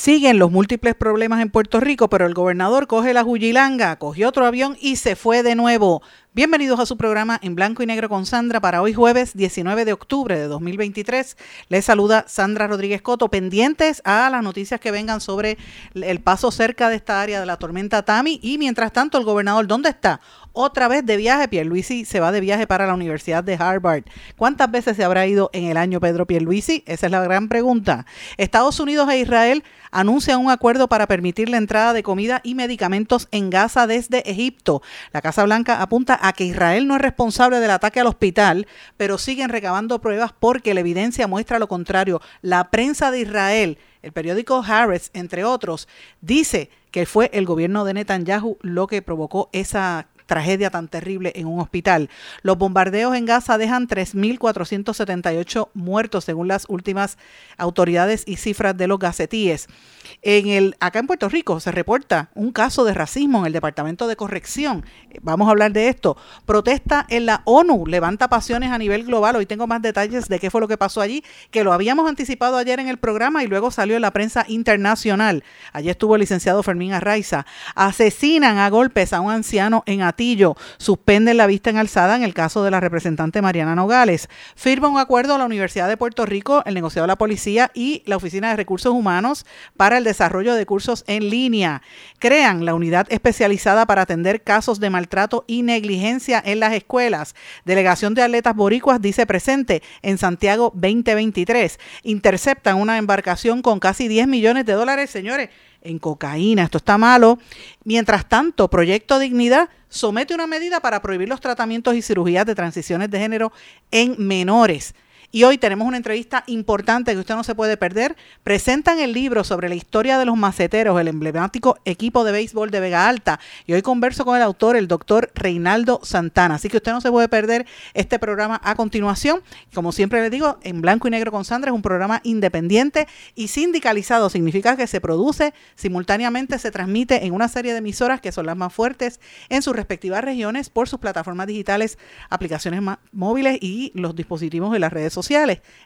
Siguen los múltiples problemas en Puerto Rico, pero el gobernador coge la Juyilanga, cogió otro avión y se fue de nuevo. Bienvenidos a su programa en blanco y negro con Sandra para hoy jueves 19 de octubre de 2023. Les saluda Sandra Rodríguez Coto, pendientes a las noticias que vengan sobre el paso cerca de esta área de la tormenta Tami y mientras tanto el gobernador, ¿dónde está? Otra vez de viaje, Pierluisi se va de viaje para la Universidad de Harvard. ¿Cuántas veces se habrá ido en el año Pedro Pierluisi? Esa es la gran pregunta. Estados Unidos e Israel anuncian un acuerdo para permitir la entrada de comida y medicamentos en Gaza desde Egipto. La Casa Blanca apunta a que Israel no es responsable del ataque al hospital, pero siguen recabando pruebas porque la evidencia muestra lo contrario. La prensa de Israel el periódico Harris, entre otros, dice que fue el gobierno de Netanyahu lo que provocó esa tragedia tan terrible en un hospital. Los bombardeos en Gaza dejan 3.478 muertos según las últimas autoridades y cifras de los gacetíes. En el, acá en Puerto Rico se reporta un caso de racismo en el Departamento de Corrección. Vamos a hablar de esto. Protesta en la ONU, levanta pasiones a nivel global. Hoy tengo más detalles de qué fue lo que pasó allí, que lo habíamos anticipado ayer en el programa y luego salió en la prensa internacional. Allí estuvo el licenciado Fermín Arraiza. Asesinan a golpes a un anciano en Atillo. Suspenden la vista en alzada en el caso de la representante Mariana Nogales. Firma un acuerdo a la Universidad de Puerto Rico, el negociado de la policía y la Oficina de Recursos Humanos para el desarrollo de cursos en línea. Crean la unidad especializada para atender casos de maltrato y negligencia en las escuelas. Delegación de Atletas Boricuas dice presente en Santiago 2023. Interceptan una embarcación con casi 10 millones de dólares, señores, en cocaína. Esto está malo. Mientras tanto, Proyecto Dignidad somete una medida para prohibir los tratamientos y cirugías de transiciones de género en menores. Y hoy tenemos una entrevista importante que usted no se puede perder. Presentan el libro sobre la historia de los maceteros, el emblemático equipo de béisbol de Vega Alta. Y hoy converso con el autor, el doctor Reinaldo Santana. Así que usted no se puede perder este programa a continuación. Como siempre le digo, en blanco y negro con Sandra es un programa independiente y sindicalizado. Significa que se produce simultáneamente, se transmite en una serie de emisoras que son las más fuertes en sus respectivas regiones por sus plataformas digitales, aplicaciones móviles y los dispositivos de las redes sociales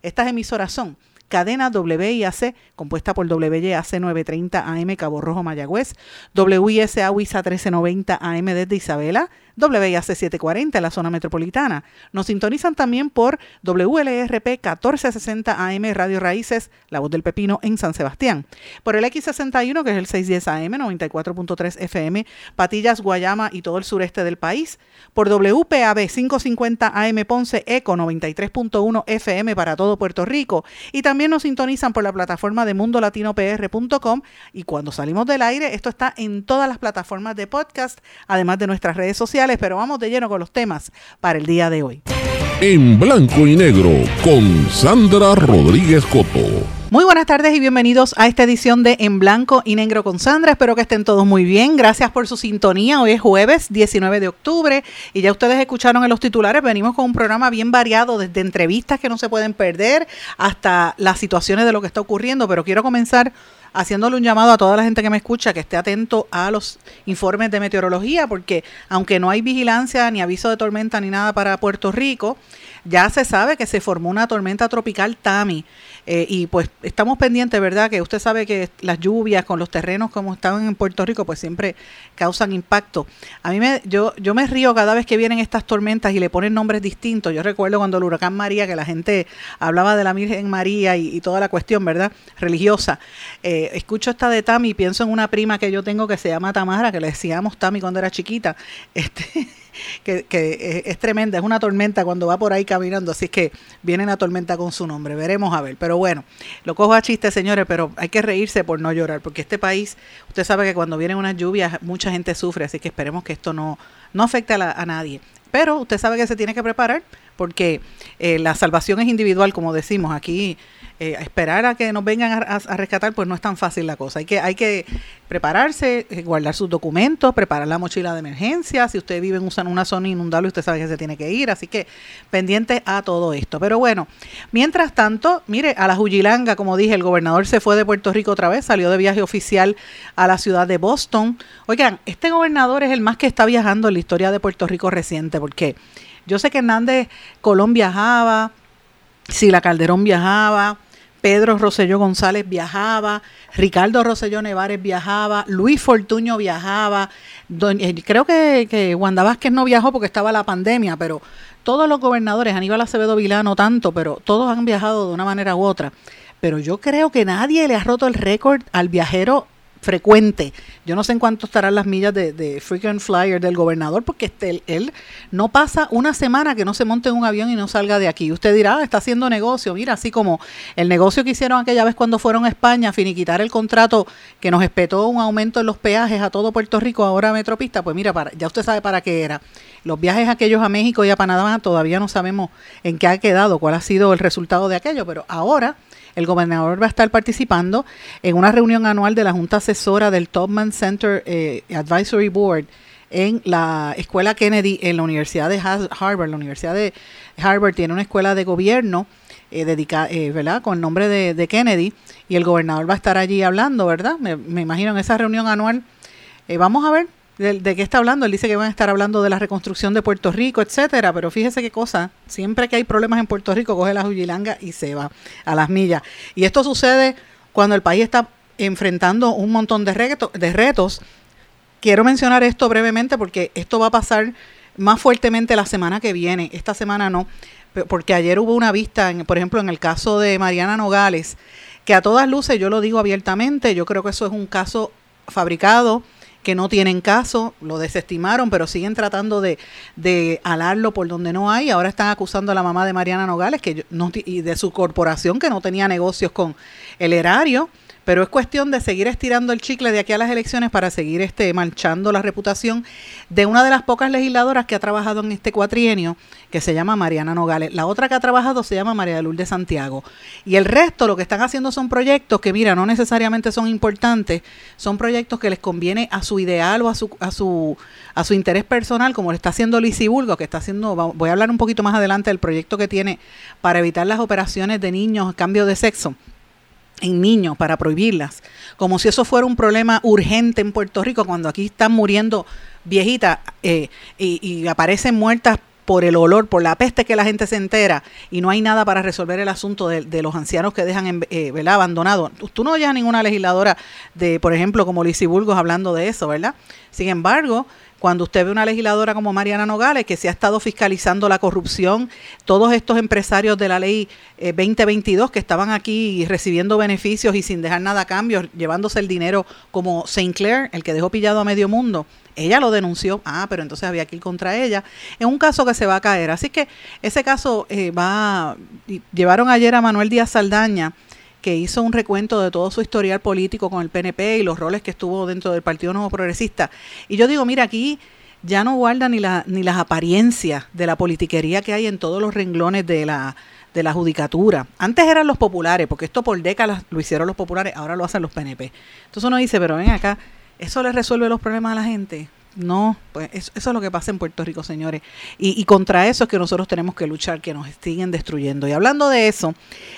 Estas emisoras son cadena WIAC, compuesta por WIAC 930 AM Cabo Rojo Mayagüez, WISA WISA 1390 AM desde Isabela, WIAC 740 en la zona metropolitana. Nos sintonizan también por WLRP 1460 AM Radio Raíces, La Voz del Pepino en San Sebastián. Por el X61, que es el 610 AM, 94.3 FM, Patillas, Guayama y todo el sureste del país. Por WPAB 550 AM Ponce, ECO 93.1 FM para todo Puerto Rico. Y también nos sintonizan por la plataforma de mundolatinopr.com. Y cuando salimos del aire, esto está en todas las plataformas de podcast, además de nuestras redes sociales pero vamos de lleno con los temas para el día de hoy. En blanco y negro con Sandra Rodríguez Coto. Muy buenas tardes y bienvenidos a esta edición de En Blanco y Negro con Sandra. Espero que estén todos muy bien. Gracias por su sintonía. Hoy es jueves 19 de octubre y ya ustedes escucharon en los titulares. Venimos con un programa bien variado, desde entrevistas que no se pueden perder hasta las situaciones de lo que está ocurriendo. Pero quiero comenzar haciéndole un llamado a toda la gente que me escucha que esté atento a los informes de meteorología, porque aunque no hay vigilancia ni aviso de tormenta ni nada para Puerto Rico, ya se sabe que se formó una tormenta tropical Tami. Eh, y pues estamos pendientes, ¿verdad? Que usted sabe que las lluvias con los terrenos como estaban en Puerto Rico, pues siempre causan impacto. A mí me, yo, yo me río cada vez que vienen estas tormentas y le ponen nombres distintos. Yo recuerdo cuando el huracán María, que la gente hablaba de la Virgen María y, toda la cuestión, ¿verdad? Religiosa. Eh, escucho esta de Tami y pienso en una prima que yo tengo que se llama Tamara, que le decíamos Tami cuando era chiquita. Este, que, es, tremenda, es una tormenta cuando va por ahí caminando, así que viene la tormenta con su nombre, veremos a ver. Pero bueno, lo cojo a chiste, señores, pero hay que reírse por no llorar, porque este país, usted sabe que cuando vienen unas lluvias, mucha gente sufre, así que esperemos que esto no, no afecte a, a nadie. pero usted sabe que se tiene que preparar porque eh, la salvación es individual, como decimos aquí eh, esperar a que nos vengan a, rescatar, pues no es tan fácil la cosa. Hay que, hay que prepararse, eh, guardar sus documentos, preparar la mochila de emergencia. Si usted vive en una zona inundable, usted sabe que se tiene que ir. Así que pendiente a todo esto. Pero bueno, mientras tanto, mire, a la Jujilanga, como dije, el gobernador se fue de Puerto Rico otra vez, salió de viaje oficial a la ciudad de Boston. Oigan, este gobernador es el más que está viajando en la historia de Puerto Rico reciente, porque yo sé que Hernández Colón viajaba, si la Calderón viajaba, Pedro Rosselló González viajaba, Ricardo Rosselló Nevares viajaba, Luis Fortuño viajaba, eh, creo que, que Wanda Vázquez no viajó porque estaba la pandemia, pero todos los gobernadores, Aníbal Acevedo Vilá no tanto, pero todos han viajado de una manera u otra. Pero yo creo que nadie le ha roto el récord al viajero frecuente. Yo no sé en cuánto estarán las millas de, frequent flyer del gobernador, porque este, él, no pasa una semana que no se monte en un avión y no salga de aquí. Usted dirá, ah, está haciendo negocio. Mira, así como el negocio que hicieron aquella vez cuando fueron a España, finiquitar el contrato que nos espetó un aumento en los peajes a todo Puerto Rico, ahora Metropista, pues mira, para, ya usted sabe para qué era. Los viajes aquellos a México y a Panamá todavía no sabemos en qué ha quedado, cuál ha sido el resultado de aquello, pero ahora el gobernador va a estar participando en una reunión anual de la Junta Asesora del Topman Center eh, Advisory Board en la Escuela Kennedy en la Universidad de Harvard. La Universidad de Harvard tiene una escuela de gobierno eh, eh, ¿verdad? Con el nombre de, Kennedy y el gobernador va a estar allí hablando, ¿verdad? Me, me imagino en esa reunión anual. vamos a ver ¿De, qué está hablando? Él dice que van a estar hablando de la reconstrucción de Puerto Rico, etcétera, pero fíjese qué cosa, siempre que hay problemas en Puerto Rico, coge la jujilanga y se va a las millas. Y esto sucede cuando el país está enfrentando un montón de, retos, de retos. Quiero mencionar esto brevemente porque esto va a pasar más fuertemente la semana que viene, esta semana no, porque ayer hubo una vista, en, por ejemplo, en el caso de Mariana Nogales, que a todas luces, yo lo digo abiertamente, yo creo que eso es un caso fabricado, que no tienen caso, lo desestimaron, pero siguen tratando de, de alarlo por donde no hay. Ahora están acusando a la mamá de Mariana Nogales que no, y de su corporación que no tenía negocios con el erario pero es cuestión de seguir estirando el chicle de aquí a las elecciones para seguir este manchando la reputación de una de las pocas legisladoras que ha trabajado en este cuatrienio, que se llama Mariana Nogales. La otra que ha trabajado se llama María de Lourdes Santiago. Y el resto lo que están haciendo son proyectos que, mira, no necesariamente son importantes, son proyectos que les conviene a su ideal o a su, a su, a su interés personal, como lo está haciendo Lisiburgo, que está haciendo, voy a hablar un poquito más adelante del proyecto que tiene para evitar las operaciones de niños, cambio de sexo en niños para prohibirlas, como si eso fuera un problema urgente en Puerto Rico, cuando aquí están muriendo viejitas eh, y, aparecen muertas por el olor, por la peste que la gente se entera y no hay nada para resolver el asunto de, los ancianos que dejan eh, abandonados. Tú no oyes ninguna legisladora de, por ejemplo, como Lizy Burgos hablando de eso, ¿verdad? Sin embargo, cuando usted ve una legisladora como Mariana Nogales, que se ha estado fiscalizando la corrupción, todos estos empresarios de la ley 2022 eh, que estaban aquí recibiendo beneficios y sin dejar nada a cambio, llevándose el dinero como Sinclair, el que dejó pillado a medio mundo, ella lo denunció, ah, pero entonces había que ir contra ella, en un caso que se va a caer. Así que ese caso eh, va, llevaron ayer a Manuel Díaz Saldaña, que hizo un recuento de todo su historial político con el PNP y los roles que estuvo dentro del Partido Nuevo Progresista. Y yo digo, mira, aquí ya no guarda ni, la, ni las apariencias de la politiquería que hay en todos los renglones de la, de la judicatura. Antes eran los populares, porque esto por décadas lo hicieron los populares, ahora lo hacen los PNP. Entonces uno dice, pero ven acá, ¿eso le resuelve los problemas a la gente? No, pues eso, es lo que pasa en Puerto Rico, señores. Y, contra eso es que nosotros tenemos que luchar, que nos siguen destruyendo. Y hablando de eso,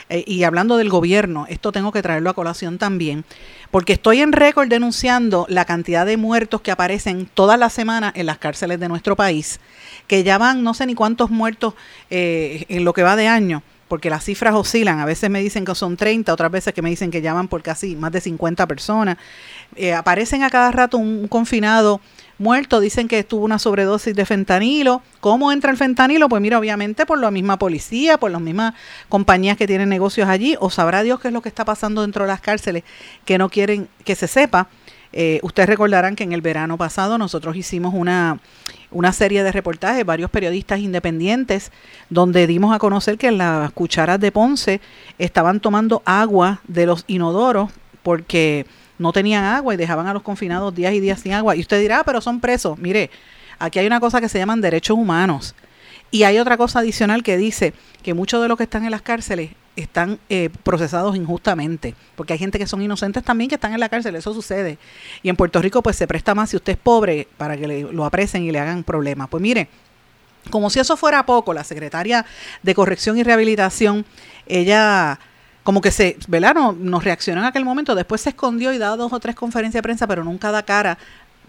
eh, y hablando del gobierno, esto tengo que traerlo a colación también, porque estoy en récord denunciando la cantidad de muertos que aparecen todas las semanas en las cárceles de nuestro país, que ya van no sé ni cuántos muertos eh, en lo que va de año porque las cifras oscilan. A veces me dicen que son 30, otras veces que me dicen que llaman por casi más de 50 personas. Eh, aparecen a cada rato un confinado muerto, dicen que estuvo una sobredosis de fentanilo. ¿Cómo entra el fentanilo? Pues mira, obviamente por la misma policía, por las mismas compañías que tienen negocios allí, o sabrá Dios qué es lo que está pasando dentro de las cárceles que no quieren que se sepa. Eh, ustedes recordarán que en el verano pasado nosotros hicimos una, una serie de reportajes, varios periodistas independientes, donde dimos a conocer que las cucharas de Ponce estaban tomando agua de los inodoros porque no tenían agua y dejaban a los confinados días y días sin agua. Y usted dirá, ah, pero son presos. Mire, aquí hay una cosa que se llaman derechos humanos. Y hay otra cosa adicional que dice que muchos de los que están en las cárceles están eh, procesados injustamente, porque hay gente que son inocentes también que están en la cárcel, eso sucede. Y en Puerto Rico pues se presta más si usted es pobre para que lo aprecen y le hagan problemas. Pues mire, como si eso fuera poco, la secretaria de Corrección y Rehabilitación, ella como que se, ¿verdad? No, nos reaccionó en aquel momento, después se escondió y da dos o tres conferencias de prensa, pero nunca da cara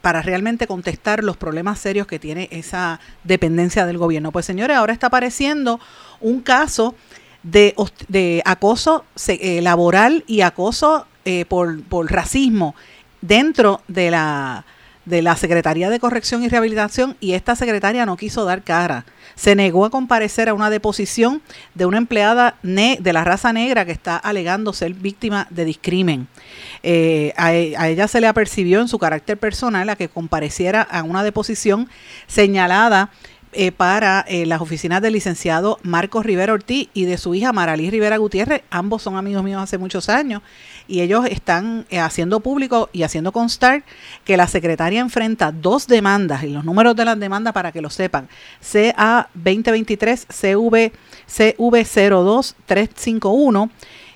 para realmente contestar los problemas serios que tiene esa dependencia del gobierno. Pues señores, ahora está apareciendo un caso de, de acoso eh, laboral y acoso eh, por, por racismo dentro de la de la Secretaría de Corrección y Rehabilitación y esta secretaria no quiso dar cara. Se negó a comparecer a una deposición de una empleada de la raza negra que está alegando ser víctima de discrimen. Eh, a, a, ella se le apercibió en su carácter personal a que compareciera a una deposición señalada eh, para eh, las oficinas del licenciado Marcos Rivera Ortiz y de su hija Maralí Rivera Gutiérrez. Ambos son amigos míos hace muchos años y ellos están eh, haciendo público y haciendo constar que la secretaria enfrenta dos demandas y los números de las demandas para que lo sepan. CA 2023 CV CV 02351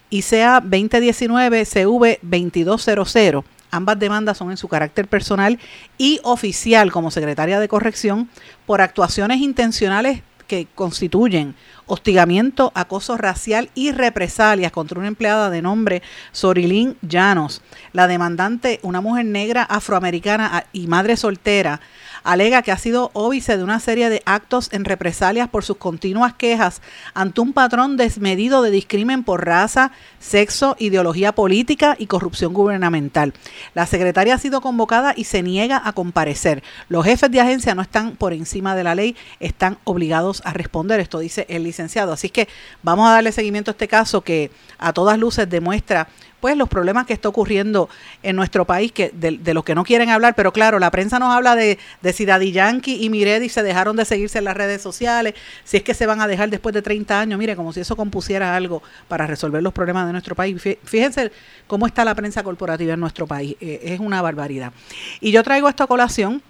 y CA 2019 CV 2200 Ambas demandas son en su carácter personal y oficial como secretaria de corrección por actuaciones intencionales que constituyen hostigamiento, acoso racial y represalias contra una empleada de nombre Sorilín Llanos. La demandante, una mujer negra afroamericana y madre soltera, alega que ha sido óbice de una serie de actos en represalias por sus continuas quejas ante un patrón desmedido de discrimen por raza, sexo, ideología política y corrupción gubernamental. La secretaria ha sido convocada y se niega a comparecer. Los jefes de agencia no están por encima de la ley, están obligados a responder. Esto dice el licenciado. Así que vamos a darle seguimiento a este caso que a todas luces demuestra pues los problemas que está ocurriendo en nuestro país, que de, los que no quieren hablar, pero claro, la prensa nos habla de, de si Daddy Yankee y Miredi se dejaron de seguirse en las redes sociales, si es que se van a dejar después de 30 años, mire, como si eso compusiera algo para resolver los problemas de nuestro país. Fíjense cómo está la prensa corporativa en nuestro país, eh, es una barbaridad. Y yo traigo esta colación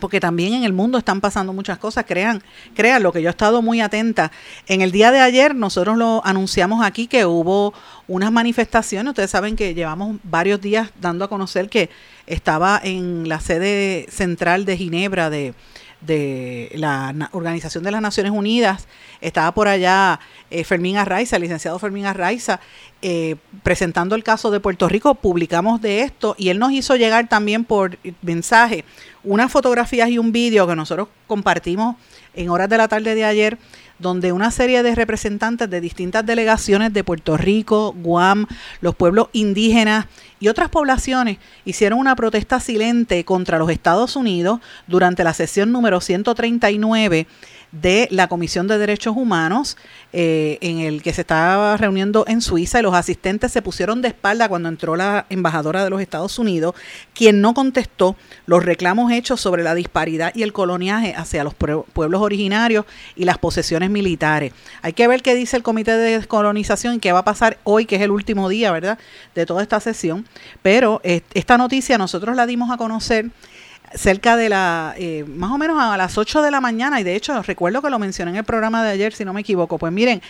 porque también en el mundo están pasando muchas cosas, crean, crean lo que yo he estado muy atenta. En el día de ayer nosotros lo anunciamos aquí que hubo unas manifestaciones, ustedes saben que llevamos varios días dando a conocer que estaba en la sede central de Ginebra de, de la Organización de las Naciones Unidas, estaba por allá eh, Fermín Arraiza, el licenciado Fermín Arraiza, eh, presentando el caso de Puerto Rico, publicamos de esto y él nos hizo llegar también por mensaje unas fotografías y un vídeo que nosotros compartimos en horas de la tarde de ayer, donde una serie de representantes de distintas delegaciones de Puerto Rico, Guam, los pueblos indígenas y otras poblaciones hicieron una protesta silente contra los Estados Unidos durante la sesión número 139 de la Comisión de Derechos Humanos, eh, en el que se estaba reuniendo en Suiza y los asistentes se pusieron de espalda cuando entró la embajadora de los Estados Unidos, quien no contestó los reclamos hechos sobre la disparidad y el coloniaje hacia los pueblos originarios y las posesiones militares. Hay que ver qué dice el Comité de Descolonización y qué va a pasar hoy, que es el último día, ¿verdad?, de toda esta sesión. Pero esta noticia nosotros la dimos a conocer cerca de la, eh, más o menos a las 8 de la mañana, y de hecho recuerdo que lo mencioné en el programa de ayer, si no me equivoco, pues miren,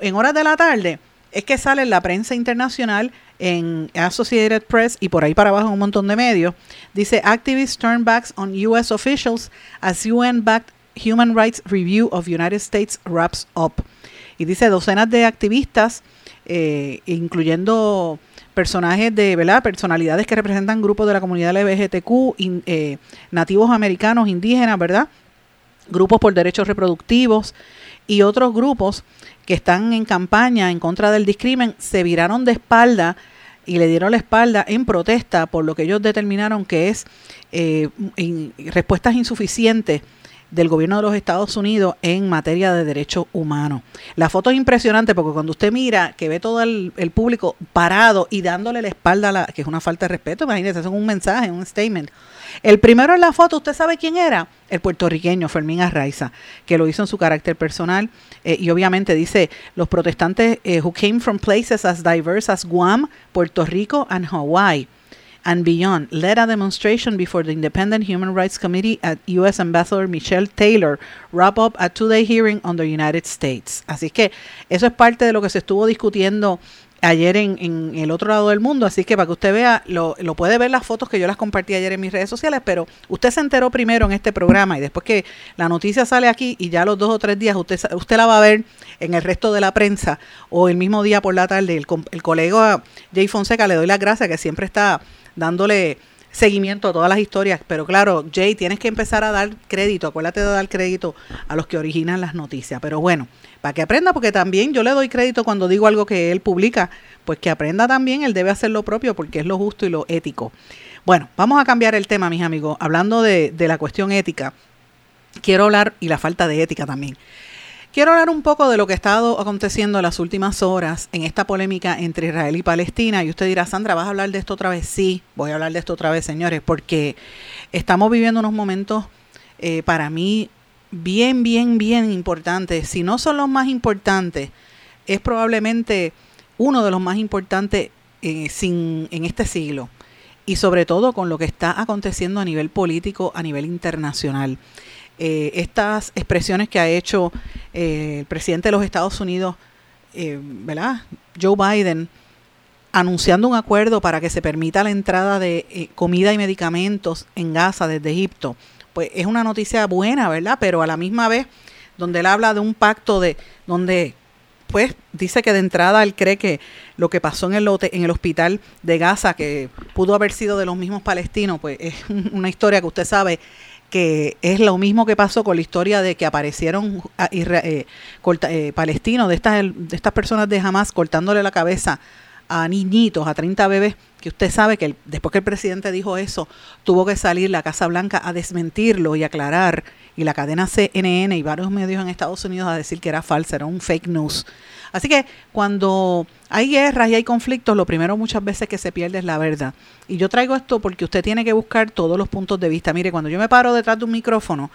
en horas de la tarde es que sale en la prensa internacional, en Associated Press y por ahí para abajo en un montón de medios, dice activists turn backs on US officials as UN-backed Human Rights Review of United States wraps up. Y dice docenas de activistas, eh, incluyendo personajes de, ¿verdad? Personalidades que representan grupos de la comunidad LGBTQ, eh, nativos americanos, indígenas, ¿verdad? Grupos por derechos reproductivos y otros grupos que están en campaña en contra del discrimen se viraron de espalda y le dieron la espalda en protesta por lo que ellos determinaron que es eh, respuestas insuficientes del gobierno de los Estados Unidos en materia de derechos humanos. La foto es impresionante porque cuando usted mira que ve todo el, público parado y dándole la espalda, a la, que es una falta de respeto, imagínese, es un mensaje, un statement. El primero en la foto, ¿usted sabe quién era? El puertorriqueño Fermín Arraiza, que lo hizo en su carácter personal eh, y obviamente dice, los protestantes eh, who came from places as diverse as Guam, Puerto Rico and Hawaii and beyond led a demonstration before the Independent Human Rights Committee at U.S. Ambassador Michelle Taylor wrap up a two-day hearing on the United States. Así que eso es parte de lo que se estuvo discutiendo ayer en, el otro lado del mundo, así que para que usted vea, lo, lo, puede ver las fotos que yo las compartí ayer en mis redes sociales, pero usted se enteró primero en este programa y después que la noticia sale aquí y ya los dos o tres días usted, usted la va a ver en el resto de la prensa o el mismo día por la tarde. El, el colega Jay Fonseca le doy las gracias que siempre está dándole seguimiento a todas las historias, pero claro, Jay, tienes que empezar a dar crédito, acuérdate de dar crédito a los que originan las noticias, pero bueno, para que aprenda, porque también yo le doy crédito cuando digo algo que él publica, pues que aprenda también, él debe hacer lo propio porque es lo justo y lo ético. Bueno, vamos a cambiar el tema, mis amigos, hablando de, de la cuestión ética, quiero hablar, y la falta de ética también. Quiero hablar un poco de lo que ha estado aconteciendo en las últimas horas en esta polémica entre Israel y Palestina. Y usted dirá, Sandra, ¿vas a hablar de esto otra vez? Sí, voy a hablar de esto otra vez, señores, porque estamos viviendo unos momentos eh, para mí bien, bien, bien importantes. Si no son los más importantes, es probablemente uno de los más importantes eh, sin, en este siglo. Y sobre todo con lo que está aconteciendo a nivel político, a nivel internacional. Eh, estas expresiones que ha hecho eh, el presidente de los Estados Unidos, ¿verdad? Joe Biden, anunciando un acuerdo para que se permita la entrada de comida y medicamentos en Gaza desde Egipto pues es una noticia buena, ¿verdad? Pero a la misma vez, donde él habla de un pacto de donde pues dice que de entrada él cree que lo que pasó en el en el hospital de Gaza, que pudo haber sido de los mismos palestinos, pues es una historia que usted sabe que es lo mismo que pasó con la historia de que aparecieron ah, eh, eh, palestinos de estas, de estas personas de Hamas cortándole la cabeza a niñitos, a 30 bebés, que usted sabe que después que el presidente dijo eso, tuvo que salir la Casa Blanca a desmentirlo y aclarar, y la cadena CNN y varios medios en Estados Unidos a decir que era falsa, era un fake news. Así que cuando hay guerras y hay conflictos, lo primero muchas veces que se pierde es la verdad. Y yo traigo esto porque usted tiene que buscar todos los puntos de vista. Mire, cuando yo me paro detrás de un micrófono,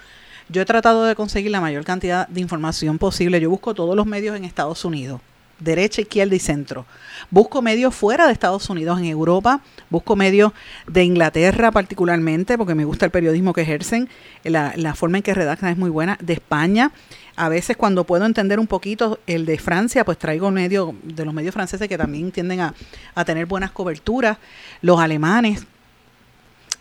yo he tratado de conseguir la mayor cantidad de información posible. Yo busco todos los medios en Estados Unidos derecha, izquierda y centro. Busco medios fuera de Estados Unidos, en Europa, busco medios de Inglaterra particularmente, porque me gusta el periodismo que ejercen, la, forma en que redactan es muy buena, de España. A veces cuando puedo entender un poquito el de Francia, pues traigo medio de los medios franceses que también tienden a, a tener buenas coberturas. Los alemanes,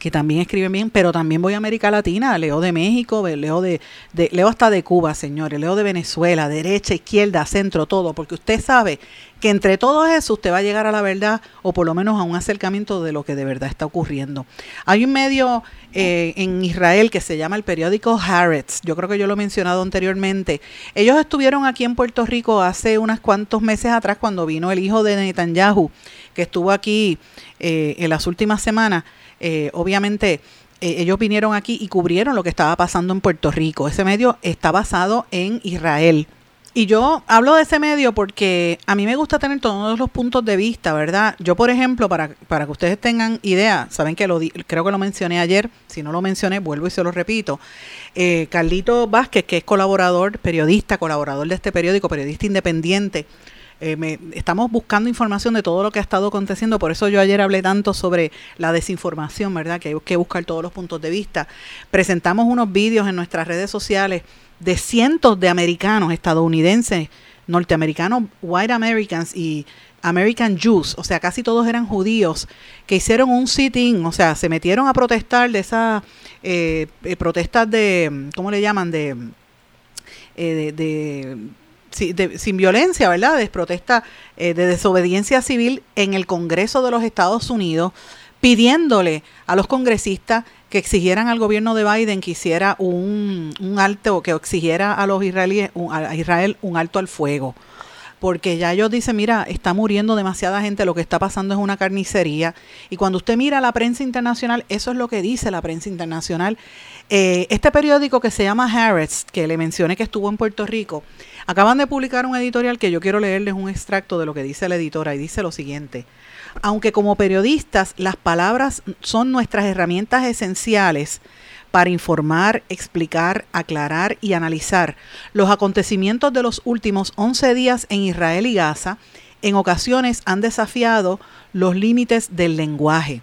que también escriben bien, pero también voy a América Latina, leo de México, leo de, leo hasta de Cuba, señores, leo de Venezuela, derecha, izquierda, centro, todo, porque usted sabe que entre todo eso usted va a llegar a la verdad o por lo menos a un acercamiento de lo que de verdad está ocurriendo. Hay un medio eh, en Israel que se llama el periódico Haaretz, yo creo que yo lo he mencionado anteriormente. Ellos estuvieron aquí en Puerto Rico hace unos cuantos meses atrás cuando vino el hijo de Netanyahu, que estuvo aquí eh, en las últimas semanas eh, obviamente eh, ellos vinieron aquí y cubrieron lo que estaba pasando en Puerto Rico. Ese medio está basado en Israel. Y yo hablo de ese medio porque a mí me gusta tener todos los puntos de vista, ¿verdad? Yo, por ejemplo, para, para que ustedes tengan idea, saben que lo creo que lo mencioné ayer, si no lo mencioné, vuelvo y se lo repito. Eh, Carlito Vázquez, que es colaborador, periodista, colaborador de este periódico, periodista independiente, eh, estamos buscando información de todo lo que ha estado aconteciendo, por eso yo ayer hablé tanto sobre la desinformación, ¿verdad? Que hay que buscar todos los puntos de vista. Presentamos unos vídeos en nuestras redes sociales de cientos de americanos, estadounidenses, norteamericanos, white Americans y American Jews, o sea, casi todos eran judíos, que hicieron un sit-in, o sea, se metieron a protestar de esas eh, eh, protestas de, ¿cómo le llaman? De, de sin violencia, ¿verdad? De protesta eh, de desobediencia civil en el Congreso de los Estados Unidos, pidiéndole a los congresistas que exigieran al gobierno de Biden que hiciera un, un alto, que exigiera a los israelíes, a Israel un alto al fuego porque ya ellos dicen, mira, está muriendo demasiada gente, lo que está pasando es una carnicería. Y cuando usted mira la prensa internacional, eso es lo que dice la prensa internacional. Eh, este periódico que se llama Harris, que le mencioné que estuvo en Puerto Rico, Acaban de publicar un editorial que yo quiero leerles un extracto de lo que dice la editora y dice lo siguiente. Aunque como periodistas las palabras son nuestras herramientas esenciales para informar, explicar, aclarar y analizar los acontecimientos de los últimos 11 días en Israel y Gaza, en ocasiones han desafiado los límites del lenguaje.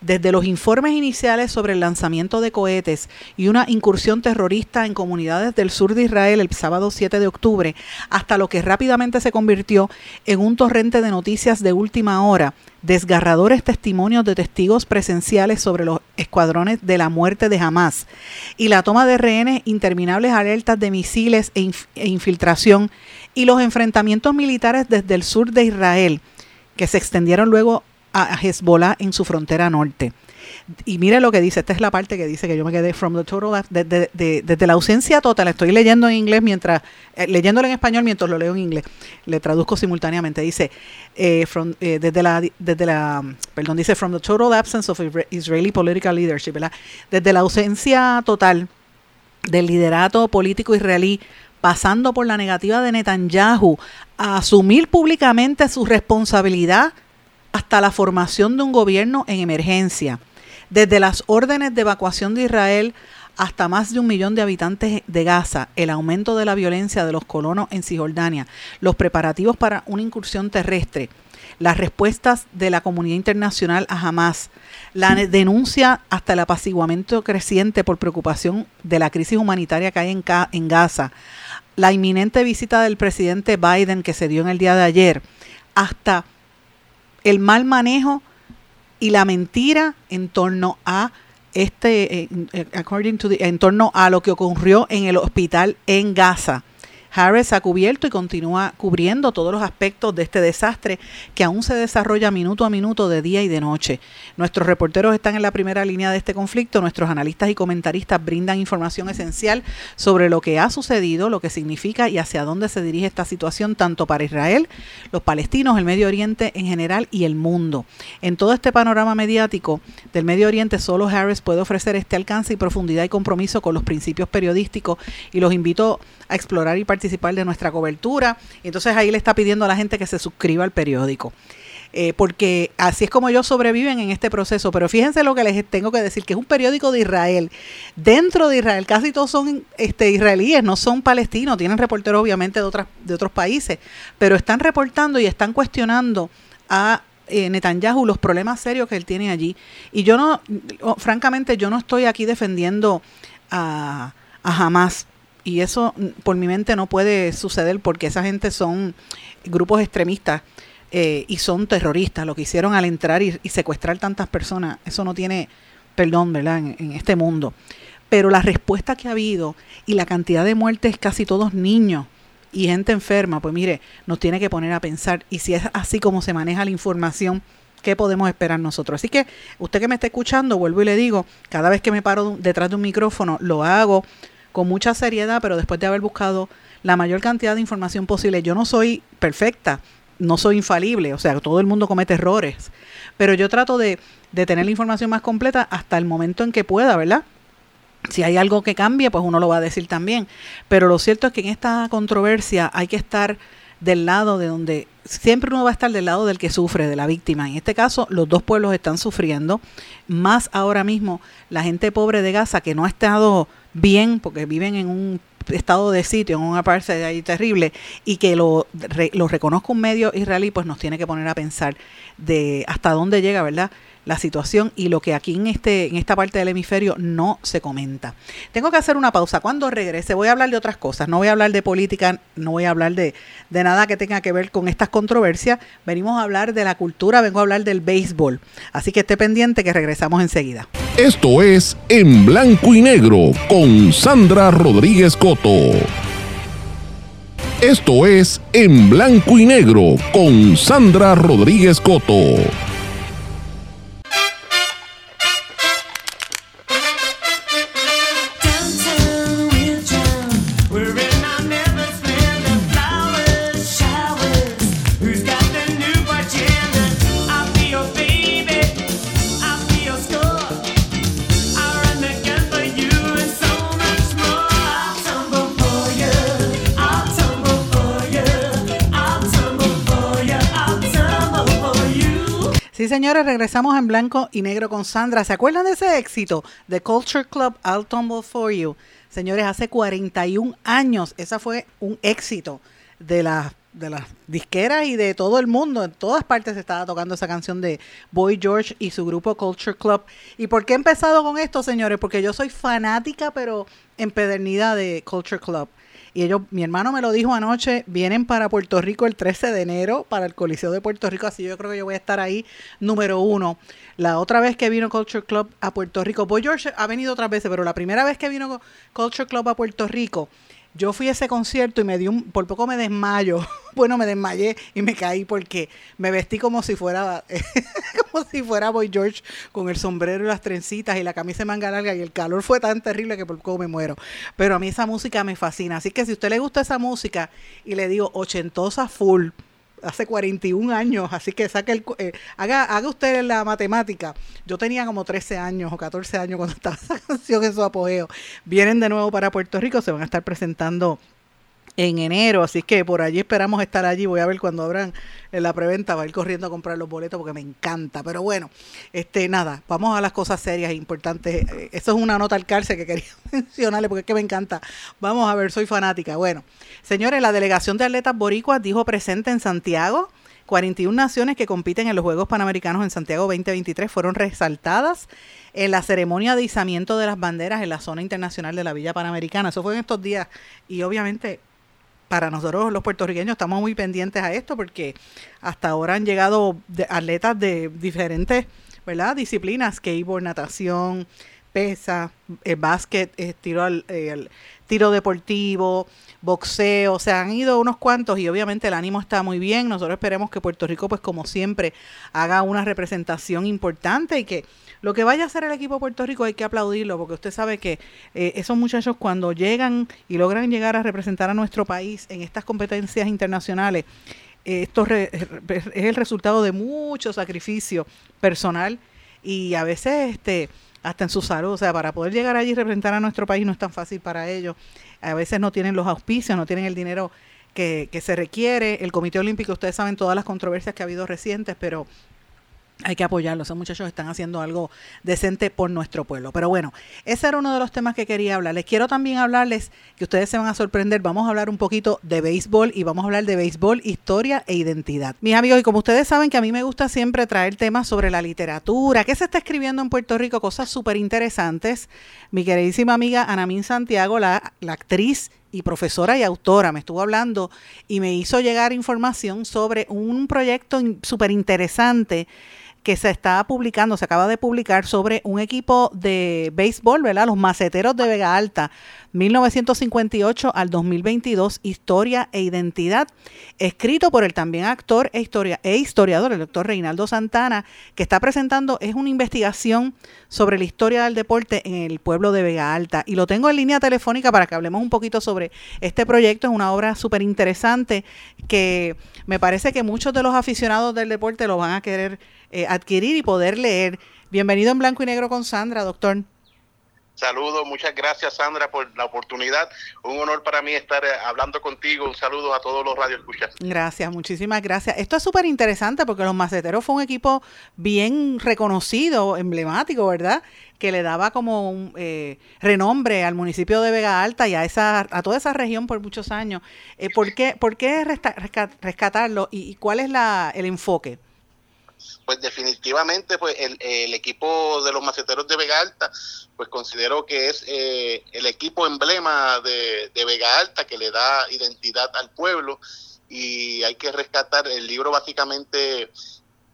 Desde los informes iniciales sobre el lanzamiento de cohetes y una incursión terrorista en comunidades del sur de Israel el sábado 7 de octubre, hasta lo que rápidamente se convirtió en un torrente de noticias de última hora, desgarradores testimonios de testigos presenciales sobre los escuadrones de la muerte de Hamas y la toma de rehenes, interminables alertas de misiles e, e infiltración y los enfrentamientos militares desde el sur de Israel, que se extendieron luego a Hezbollah en su frontera norte. Y mire lo que dice, esta es la parte que dice que yo me quedé from the total desde, de, la ausencia total, estoy leyendo en inglés mientras, eh, leyéndolo en español mientras lo leo en inglés, le traduzco simultáneamente, dice, eh, eh, desde la, desde la, perdón, dice from the total absence of Israeli political leadership, ¿verdad? Desde la ausencia total del liderato político israelí pasando por la negativa de Netanyahu a asumir públicamente su responsabilidad hasta la formación de un gobierno en emergencia, desde las órdenes de evacuación de Israel hasta más de un millón de habitantes de Gaza, el aumento de la violencia de los colonos en Cisjordania, los preparativos para una incursión terrestre, las respuestas de la comunidad internacional a Hamas, la denuncia hasta el apaciguamiento creciente por preocupación de la crisis humanitaria que hay en, en Gaza, la inminente visita del presidente Biden que se dio en el día de ayer, hasta el mal manejo y la mentira en torno a este, eh, eh, according to en torno a lo que ocurrió en el hospital en Gaza. Harris ha cubierto y continúa cubriendo todos los aspectos de este desastre que aún se desarrolla minuto a minuto de día y de noche. Nuestros reporteros están en la primera línea de este conflicto, nuestros analistas y comentaristas brindan información esencial sobre lo que ha sucedido, lo que significa y hacia dónde se dirige esta situación tanto para Israel, los palestinos, el Medio Oriente en general y el mundo. En todo este panorama mediático del Medio Oriente, solo Harris puede ofrecer este alcance y profundidad y compromiso con los principios periodísticos y los invito a explorar y participar de nuestra cobertura. Entonces ahí le está pidiendo a la gente que se suscriba al periódico. Eh, porque así es como ellos sobreviven en este proceso. Pero fíjense lo que les tengo que decir, que es un periódico de Israel. Dentro de Israel, casi todos son este, israelíes, no son palestinos, tienen reporteros obviamente de, otras, de otros países, pero están reportando y están cuestionando a eh, Netanyahu los problemas serios que él tiene allí. Y yo no, francamente, yo no estoy aquí defendiendo a, a Hamas y eso por mi mente no puede suceder porque esa gente son grupos extremistas eh, y son terroristas. Lo que hicieron al entrar y, secuestrar tantas personas, eso no tiene perdón, ¿verdad? En, este mundo. Pero la respuesta que ha habido y la cantidad de muertes, casi todos niños y gente enferma, pues mire, nos tiene que poner a pensar. Y si es así como se maneja la información, ¿qué podemos esperar nosotros? Así que usted que me está escuchando, vuelvo y le digo, cada vez que me paro detrás de un micrófono, lo hago con mucha seriedad, pero después de haber buscado la mayor cantidad de información posible. Yo no soy perfecta, no soy infalible, o sea, todo el mundo comete errores, pero yo trato de, tener la información más completa hasta el momento en que pueda, ¿verdad? Si hay algo que cambie, pues uno lo va a decir también. Pero lo cierto es que en esta controversia hay que estar del lado de donde siempre uno va a estar del lado del que sufre, de la víctima. En este caso, los dos pueblos están sufriendo, más ahora mismo la gente pobre de Gaza que no ha estado bien, porque viven en un estado de sitio, en una parte ahí terrible, y que lo, lo reconozca un medio israelí, pues nos tiene que poner a pensar de hasta dónde llega, ¿verdad? La situación y lo que aquí en este en esta parte del hemisferio no se comenta. Tengo que hacer una pausa. Cuando regrese voy a hablar de otras cosas. No voy a hablar de política, no voy a hablar de, de nada que tenga que ver con estas controversias. Venimos a hablar de la cultura, vengo a hablar del béisbol. Así que esté pendiente que regresamos enseguida. Esto es En Blanco y Negro con Sandra Rodríguez Coto. Esto es En Blanco y Negro con Sandra Rodríguez Coto. Señores, regresamos en blanco y negro con Sandra. ¿Se acuerdan de ese éxito de Culture Club I'll Tumble For You? Señores, hace 41 años, esa fue un éxito de las de las disqueras y de todo el mundo. En todas partes se estaba tocando esa canción de Boy George y su grupo Culture Club. ¿Y por qué he empezado con esto, señores? Porque yo soy fanática, pero empedernida de Culture Club. Y ellos, mi hermano me lo dijo anoche, vienen para Puerto Rico el 13 de enero para el Coliseo de Puerto Rico, así yo creo que yo voy a estar ahí número uno. La otra vez que vino Culture Club a Puerto Rico, Boy George ha venido otras veces, pero la primera vez que vino Culture Club a Puerto Rico, yo fui a ese concierto y me dio un, por poco me desmayo. Bueno, me desmayé y me caí porque me vestí como si fuera como si fuera Boy George con el sombrero y las trencitas y la camisa de manga larga y el calor fue tan terrible que por poco me muero. Pero a mí esa música me fascina, así que si a usted le gusta esa música y le digo ochentosa full, hace 41 años, así que saque el, eh, haga, haga usted la matemática. Yo tenía como 13 años o 14 años cuando estaba esa canción en su apogeo. Vienen de nuevo para Puerto Rico, se van a estar presentando en enero, así que por allí esperamos estar allí. Voy a ver cuando abran la preventa, va a ir corriendo a comprar los boletos porque me encanta. Pero bueno, este nada, vamos a las cosas serias e importantes. Eh, eso es una nota al cárcel que quería mencionarle porque es que me encanta. Vamos a ver, soy fanática. Bueno, señores, la delegación de atletas boricuas dijo presente en Santiago. 41 naciones que compiten en los Juegos Panamericanos en Santiago 2023 fueron resaltadas en la ceremonia de izamiento de las banderas en la zona internacional de la Villa Panamericana. Eso fue en estos días y obviamente para nosotros los puertorriqueños estamos muy pendientes a esto porque hasta ahora han llegado atletas de diferentes ¿verdad? disciplinas, skateboard, natación, pesa, eh, básquet, eh, tiro, al, tiro deportivo, boxeo, se han ido unos cuantos y obviamente el ánimo está muy bien. Nosotros esperemos que Puerto Rico, pues como siempre, haga una representación importante y que lo que vaya a hacer el equipo de Puerto Rico hay que aplaudirlo, porque usted sabe que eh, esos muchachos cuando llegan y logran llegar a representar a nuestro país en estas competencias internacionales, esto es el resultado de mucho sacrificio personal y a veces este hasta en su salud, o sea, para poder llegar allí y representar a nuestro país no es tan fácil para ellos. A veces no tienen los auspicios, no tienen el dinero que, que se requiere. El Comité Olímpico, ustedes saben todas las controversias que ha habido recientes, pero hay que apoyarlos. Esos muchachos están haciendo algo decente por nuestro pueblo. Pero bueno, ese era uno de los temas que quería hablarles. Quiero también hablarles, que ustedes se van a sorprender, vamos a hablar un poquito de béisbol y vamos a hablar de béisbol, historia e identidad. Mis amigos, y como ustedes saben que a mí me gusta siempre traer temas sobre la literatura, qué se está escribiendo en Puerto Rico, cosas súper interesantes. Mi queridísima amiga Anamín Santiago, la, la actriz y profesora y autora, me estuvo hablando y me hizo llegar información sobre un proyecto súper interesante que se está publicando, se acaba de publicar sobre un equipo de béisbol, ¿verdad? Los maceteros de Vega Alta, 1958 al 2022, Historia e Identidad, escrito por el también actor e, historia, e historiador, el doctor Reinaldo Santana, que está presentando, es una investigación sobre la historia del deporte en el pueblo de Vega Alta. Y lo tengo en línea telefónica para que hablemos un poquito sobre este proyecto. Es una obra súper interesante que me parece que muchos de los aficionados del deporte lo van a querer eh, adquirir y poder leer. Bienvenido en blanco y negro con Sandra, doctor. Saludos, muchas gracias Sandra por la oportunidad. Un honor para mí estar eh, hablando contigo. Un saludo a todos los radioescuchas. Gracias, muchísimas gracias. Esto es súper interesante porque los Maceteros fue un equipo bien reconocido, emblemático, ¿verdad? Que le daba como un eh, renombre al municipio de Vega Alta y a, esa, a toda esa región por muchos años. ¿por, qué, ¿Por qué rescatarlo y, cuál es la, el enfoque? Pues definitivamente pues el, equipo de los maceteros de Vega Alta pues considero que es eh, el equipo emblema de, Vega Alta que le da identidad al pueblo. Y hay que rescatar el libro básicamente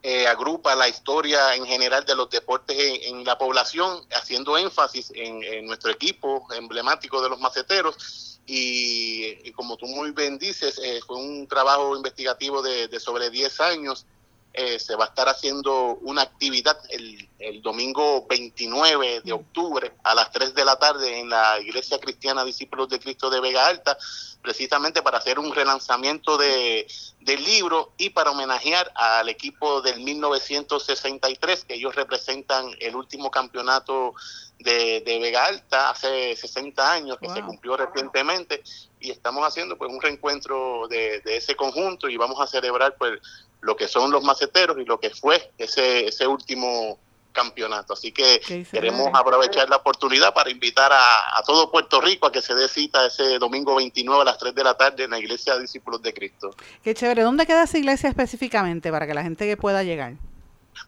eh, agrupa la historia en general de los deportes en, la población haciendo énfasis en, nuestro equipo emblemático de los maceteros. Y, como tú muy bien dices, eh, fue un trabajo investigativo de, de sobre 10 años eh, se va a estar haciendo una actividad el, el, domingo 29 de octubre a las 3 de la tarde en la Iglesia Cristiana Discípulos de Cristo de Vega Alta, precisamente para hacer un relanzamiento de, del libro y para homenajear al equipo del 1963, que ellos representan el último campeonato de, de Vega Alta hace 60 años, que se cumplió recientemente, y estamos haciendo pues un reencuentro de, de ese conjunto y vamos a celebrar pues lo que son los maceteros y lo que fue ese, ese último campeonato. Así que queremos aprovechar la oportunidad para invitar a, todo Puerto Rico a que se dé cita ese domingo 29 a las 3 de la tarde en la Iglesia de Discípulos de Cristo. Qué chévere. ¿Dónde queda esa iglesia específicamente para que la gente pueda llegar?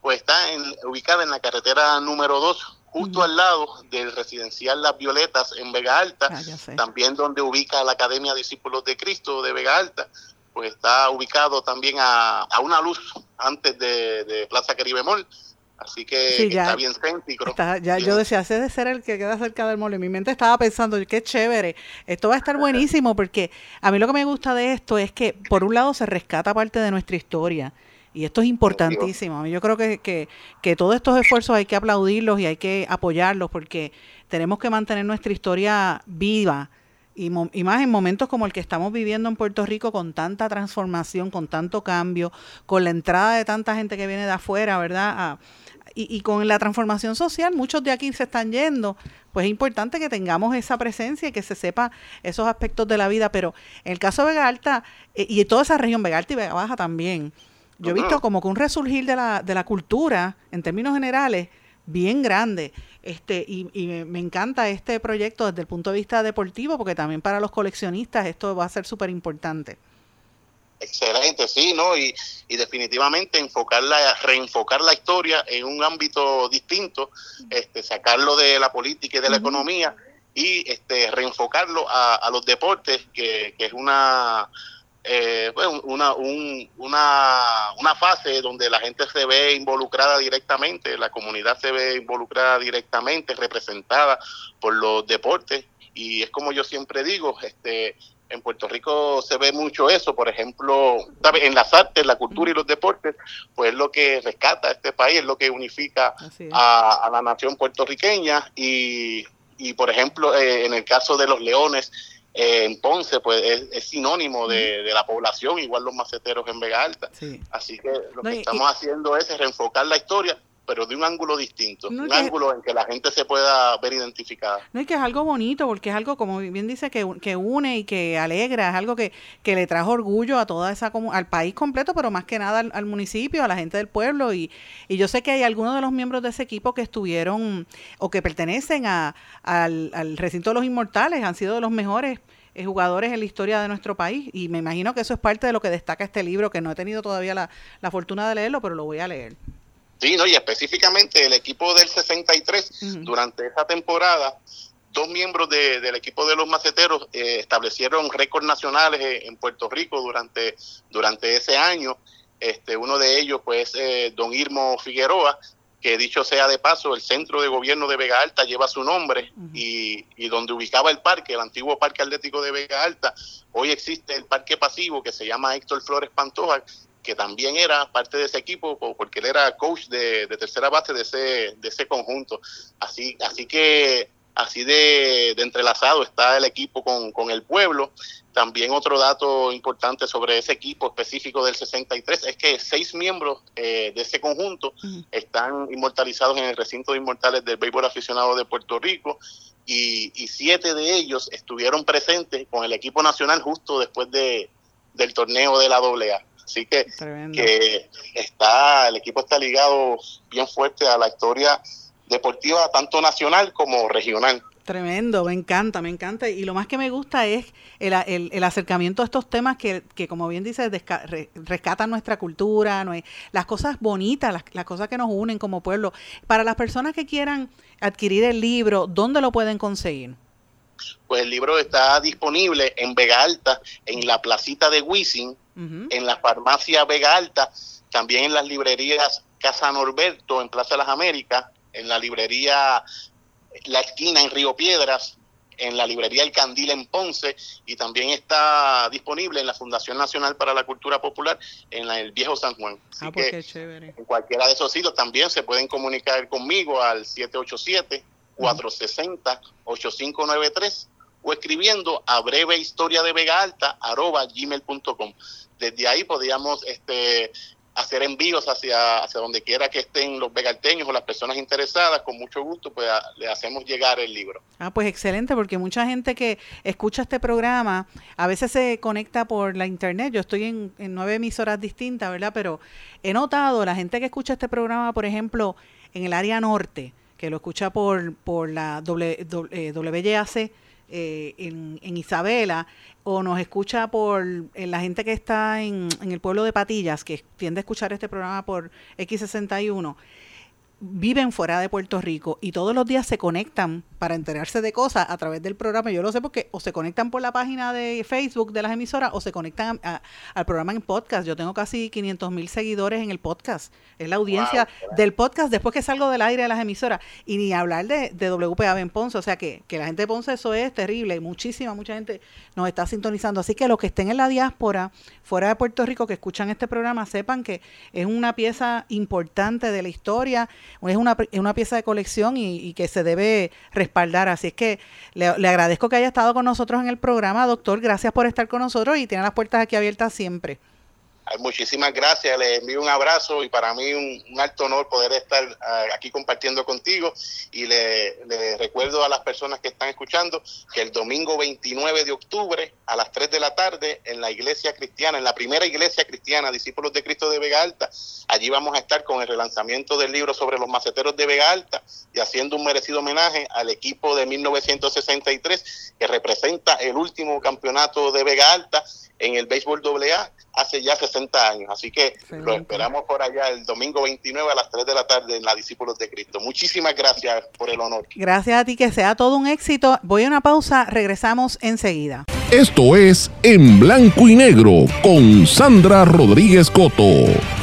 Pues está ubicada en la carretera número 2, justo al lado del residencial Las Violetas en Vega Alta, ah, también donde ubica la Academia Discípulos de Cristo de Vega Alta, pues está ubicado también a, una luz antes de, Plaza Caribe Mall. Así que está bien céntrico. ya yo decía, de ser el que queda cerca del mall. En mi mente estaba pensando, qué chévere. Esto va a estar buenísimo porque a mí lo que me gusta de esto es que, por un lado, se rescata parte de nuestra historia y esto es importantísimo. Yo creo que, que, que, todos estos esfuerzos hay que aplaudirlos y hay que apoyarlos porque tenemos que mantener nuestra historia viva. Y, y, más en momentos como el que estamos viviendo en Puerto Rico con tanta transformación, con tanto cambio, con la entrada de tanta gente que viene de afuera, ¿verdad? y, y, con la transformación social, muchos de aquí se están yendo, pues es importante que tengamos esa presencia y que se sepa esos aspectos de la vida, pero en el caso de Vega Alta eh, y toda esa región, Vega Alta y Vega Baja también, yo he visto como que un resurgir de la, de la cultura, en términos generales, bien grande. Este, y, y me encanta este proyecto desde el punto de vista deportivo, porque también para los coleccionistas esto va a ser súper importante. Excelente, sí, ¿no? Y, y definitivamente enfocar la, reenfocar la historia en un ámbito distinto, este, sacarlo de la política y de la economía y este, reenfocarlo a, a los deportes, que, que es una eh, pues, una, una, una fase donde la gente se ve involucrada directamente, la comunidad se ve involucrada directamente, representada por los deportes. Y es como yo siempre digo, este, en Puerto Rico se ve mucho eso, por ejemplo, en las artes, la cultura y los deportes, pues es lo que rescata a este país, es lo que unifica a, la nación puertorriqueña. Y, y por ejemplo, eh, en el caso de los leones, eh, en Ponce, pues es, sinónimo de, la población, igual los maceteros en Vega Alta. Así que lo que estamos haciendo es reenfocar la historia pero de un ángulo distinto, un ángulo en que la gente se pueda ver identificada. No, y que es algo bonito, porque es algo, como bien dice, que, que une y que alegra, es algo que, que le trajo orgullo a toda esa al país completo, pero más que nada al, municipio, a la gente del pueblo, y, y yo sé que hay algunos de los miembros de ese equipo que estuvieron o que pertenecen a, al, al recinto de los inmortales, han sido de los mejores eh, jugadores en la historia de nuestro país y me imagino que eso es parte de lo que destaca este libro, que no he tenido todavía la, la fortuna de leerlo, pero lo voy a leer. Sí, no, y específicamente el equipo del 63, durante esa temporada, dos miembros del equipo de los maceteros eh, establecieron récords nacionales en Puerto Rico durante, durante ese año. Este, uno de ellos, pues, eh, don Irmo Figueroa, que dicho sea de paso, el centro de gobierno de Vega Alta lleva su nombre y, y, donde ubicaba el parque, el antiguo parque atlético de Vega Alta, hoy existe el parque pasivo que se llama Héctor Flores Pantoja, que también era parte de ese equipo, porque él era coach de, tercera base de ese, de ese conjunto. Así, así que así de, entrelazado está el equipo con, con, el pueblo. También otro dato importante sobre ese equipo específico del 63 es que seis miembros eh, de ese conjunto están inmortalizados en el recinto de inmortales del béisbol aficionado de Puerto Rico y, y siete de ellos estuvieron presentes con el equipo nacional justo después de, del torneo de la AA. Así que, que está, el equipo está ligado bien fuerte a la historia deportiva, tanto nacional como regional. Tremendo, me encanta, me encanta. Y lo más que me gusta es el, el, acercamiento a estos temas que, que como bien dice, rescatan nuestra cultura, las cosas bonitas, las, las, cosas que nos unen como pueblo. Para las personas que quieran adquirir el libro, ¿dónde lo pueden conseguir? Pues el libro está disponible en Vega Alta, en la placita de Wisin, en la farmacia Vega Alta, también en las librerías Casa Norberto en Plaza de las Américas, en la librería La Esquina en Río Piedras, en la librería El Candil en Ponce y también está disponible en la Fundación Nacional para la Cultura Popular en el Viejo San Juan. ah, pues chévere. En cualquiera de esos sitios también se pueden comunicar conmigo al 787 460 8593 o escribiendo a breve historia de Vega Alta arroba gmail.com. Desde ahí podríamos este, hacer envíos hacia, hacia donde quiera que estén los vegalteños o las personas interesadas, con mucho gusto pues le hacemos llegar el libro. Ah, pues excelente, porque mucha gente que escucha este programa a veces se conecta por la internet. Yo estoy en nueve emisoras distintas, ¿verdad? Pero he notado, la gente que escucha este programa, por ejemplo, en el área norte, que lo escucha por, por la w, WYAC eh, en, en, Isabela, o nos escucha por la gente que está en, en el pueblo de Patillas, que tiende a escuchar este programa por X61, viven fuera de Puerto Rico y todos los días se conectan para enterarse de cosas a través del programa. Yo lo sé porque o se conectan por la página de Facebook de las emisoras o se conectan al programa en podcast. Yo tengo casi 500 mil seguidores en el podcast. Es la audiencia del podcast después que salgo del aire de las emisoras. Y ni hablar de, de WPAB en Ponce. O sea que, que la gente de Ponce eso es terrible. Y muchísima, mucha gente nos está sintonizando. Así que los que estén en la diáspora, fuera de Puerto Rico, que escuchan este programa, sepan que es una pieza importante de la historia es una, una pieza de colección y, que se debe respaldar. Así es que le, le, agradezco que haya estado con nosotros en el programa, doctor. Gracias por estar con nosotros y tiene las puertas aquí abiertas siempre. Muchísimas gracias, le envío un abrazo y para mí un, alto honor poder estar uh, aquí compartiendo contigo y le, le, recuerdo a las personas que están escuchando que el domingo 29 de octubre a las 3 de la tarde en la iglesia cristiana, en la primera iglesia cristiana, Discípulos de Cristo de Vega Alta, allí vamos a estar con el relanzamiento del libro sobre los maceteros de Vega Alta y haciendo un merecido homenaje al equipo de 1963 que representa el último campeonato de Vega Alta en el béisbol AA hace ya 60 años. Así que lo esperamos por allá el domingo 29 a las 3 de la tarde en la Discípulos de Cristo. Muchísimas gracias por el honor. Gracias a ti, que sea todo un éxito. Voy a una pausa, regresamos enseguida. Esto es En Blanco y Negro con Sandra Rodríguez Coto.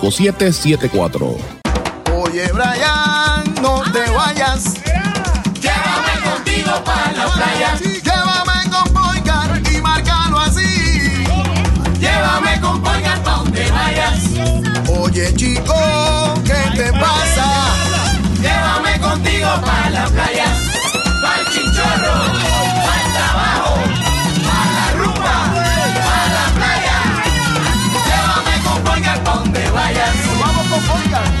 5774. Oye, Brian, no te vayas. Llévame contigo para la playa. Llévame con Boycar y márcalo así. Llévame con pa' donde vayas. Oye, chico, ¿qué te pasa? Llévame contigo para la playa. Pa'l chinchorro, Vamos con Boycar.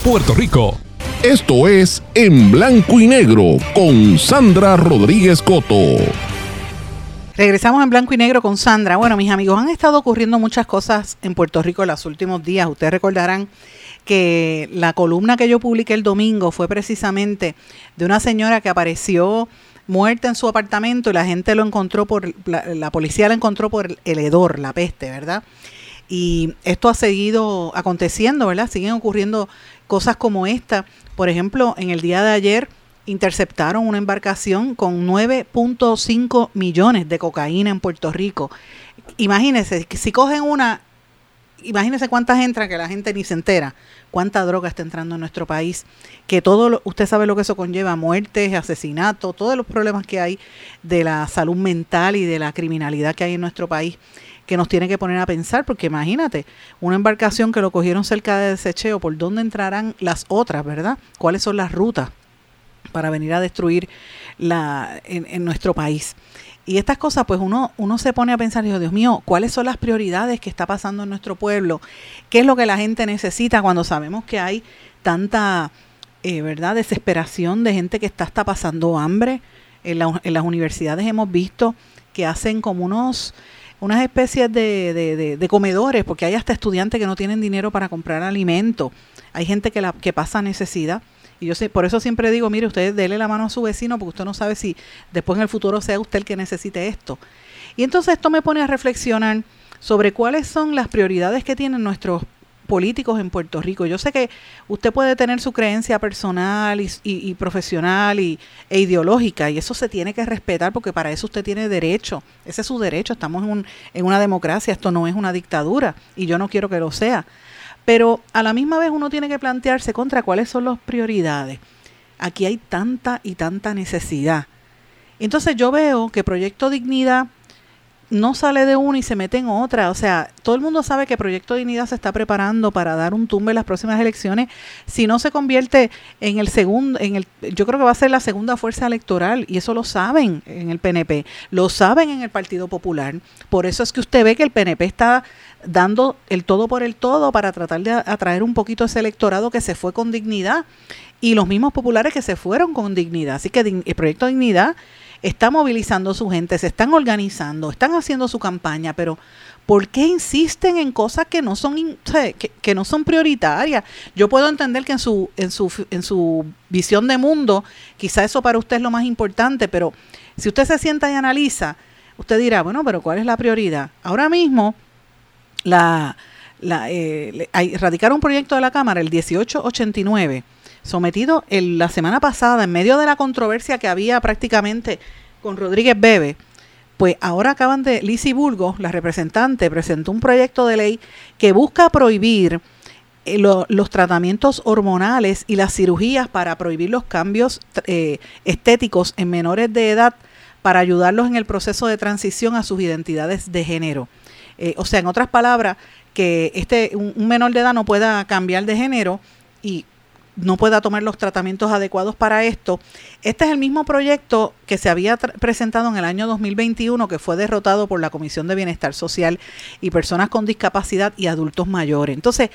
Puerto Rico. Esto es En Blanco y Negro con Sandra Rodríguez Coto. Regresamos en blanco y negro con Sandra. Bueno, mis amigos, han estado ocurriendo muchas cosas en Puerto Rico en los últimos días. Ustedes recordarán que la columna que yo publiqué el domingo fue precisamente de una señora que apareció muerta en su apartamento y la gente lo encontró por, la, la policía la encontró por el hedor, la peste, ¿verdad? Y esto ha seguido aconteciendo, ¿verdad? Siguen ocurriendo cosas como esta. Por ejemplo, en el día de ayer interceptaron una embarcación con 9.5 millones de cocaína en Puerto Rico. Imagínense, si cogen una, imagínense cuántas entran que la gente ni se entera, cuánta droga está entrando en nuestro país, que todo, lo, usted sabe lo que eso conlleva, muertes, asesinatos, todos los problemas que hay de la salud mental y de la criminalidad que hay en nuestro país que nos tiene que poner a pensar, porque imagínate, una embarcación que lo cogieron cerca de desecheo, ¿por dónde entrarán las otras, verdad? ¿Cuáles son las rutas para venir a destruir la, en, nuestro país? Y estas cosas, pues uno, uno se pone a pensar, Dios, Dios mío, ¿cuáles son las prioridades que está pasando en nuestro pueblo? ¿Qué es lo que la gente necesita cuando sabemos que hay tanta, eh, ¿verdad?, desesperación de gente que está hasta pasando hambre. En, en las universidades hemos visto que hacen como unos unas especies de, de, comedores, porque hay hasta estudiantes que no tienen dinero para comprar alimento. Hay gente que, la, que pasa necesidad. Y yo sé, por eso siempre digo, mire, usted dele la mano a su vecino, porque usted no sabe si después en el futuro sea usted el que necesite esto. Y entonces esto me pone a reflexionar sobre cuáles son las prioridades que tienen nuestros políticos en Puerto Rico. Yo sé que usted puede tener su creencia personal y, profesional y, e ideológica y eso se tiene que respetar porque para eso usted tiene derecho. Ese es su derecho. Estamos en, en una democracia, esto no es una dictadura y yo no quiero que lo sea. Pero a la misma vez uno tiene que plantearse contra cuáles son las prioridades. Aquí hay tanta y tanta necesidad. Entonces yo veo que Proyecto Dignidad no sale de una y se mete en otra. O sea, todo el mundo sabe que Proyecto Dignidad se está preparando para dar un tumbe en las próximas elecciones. Si no se convierte en el segundo, en el, yo creo que va a ser la segunda fuerza electoral y eso lo saben en el PNP, lo saben en el Partido Popular. Por eso es que usted ve que el PNP está dando el todo por el todo para tratar de atraer un poquito ese electorado que se fue con dignidad y los mismos populares que se fueron con dignidad. Así que el Proyecto Dignidad está movilizando su gente, se están organizando, están haciendo su campaña, pero ¿por qué insisten en cosas que no son que, no son prioritarias? Yo puedo entender que en su en su en su visión de mundo, quizá eso para usted es lo más importante, pero si usted se sienta y analiza, usted dirá, bueno, pero ¿cuál es la prioridad? Ahora mismo la la, eh, un proyecto de la Cámara, el 1889, sometido el, la semana pasada en medio de la controversia que había prácticamente con Rodríguez Bebe, pues ahora acaban de, Lizzie Burgos, la representante, presentó un proyecto de ley que busca prohibir eh, los tratamientos hormonales y las cirugías para prohibir los cambios eh, estéticos en menores de edad para ayudarlos en el proceso de transición a sus identidades de género. Eh, o sea, en otras palabras, que este un menor de edad no pueda cambiar de género y no pueda tomar los tratamientos adecuados para esto. Este es el mismo proyecto que se había presentado en el año 2021, que fue derrotado por la Comisión de Bienestar Social y Personas con Discapacidad y Adultos Mayores. Entonces,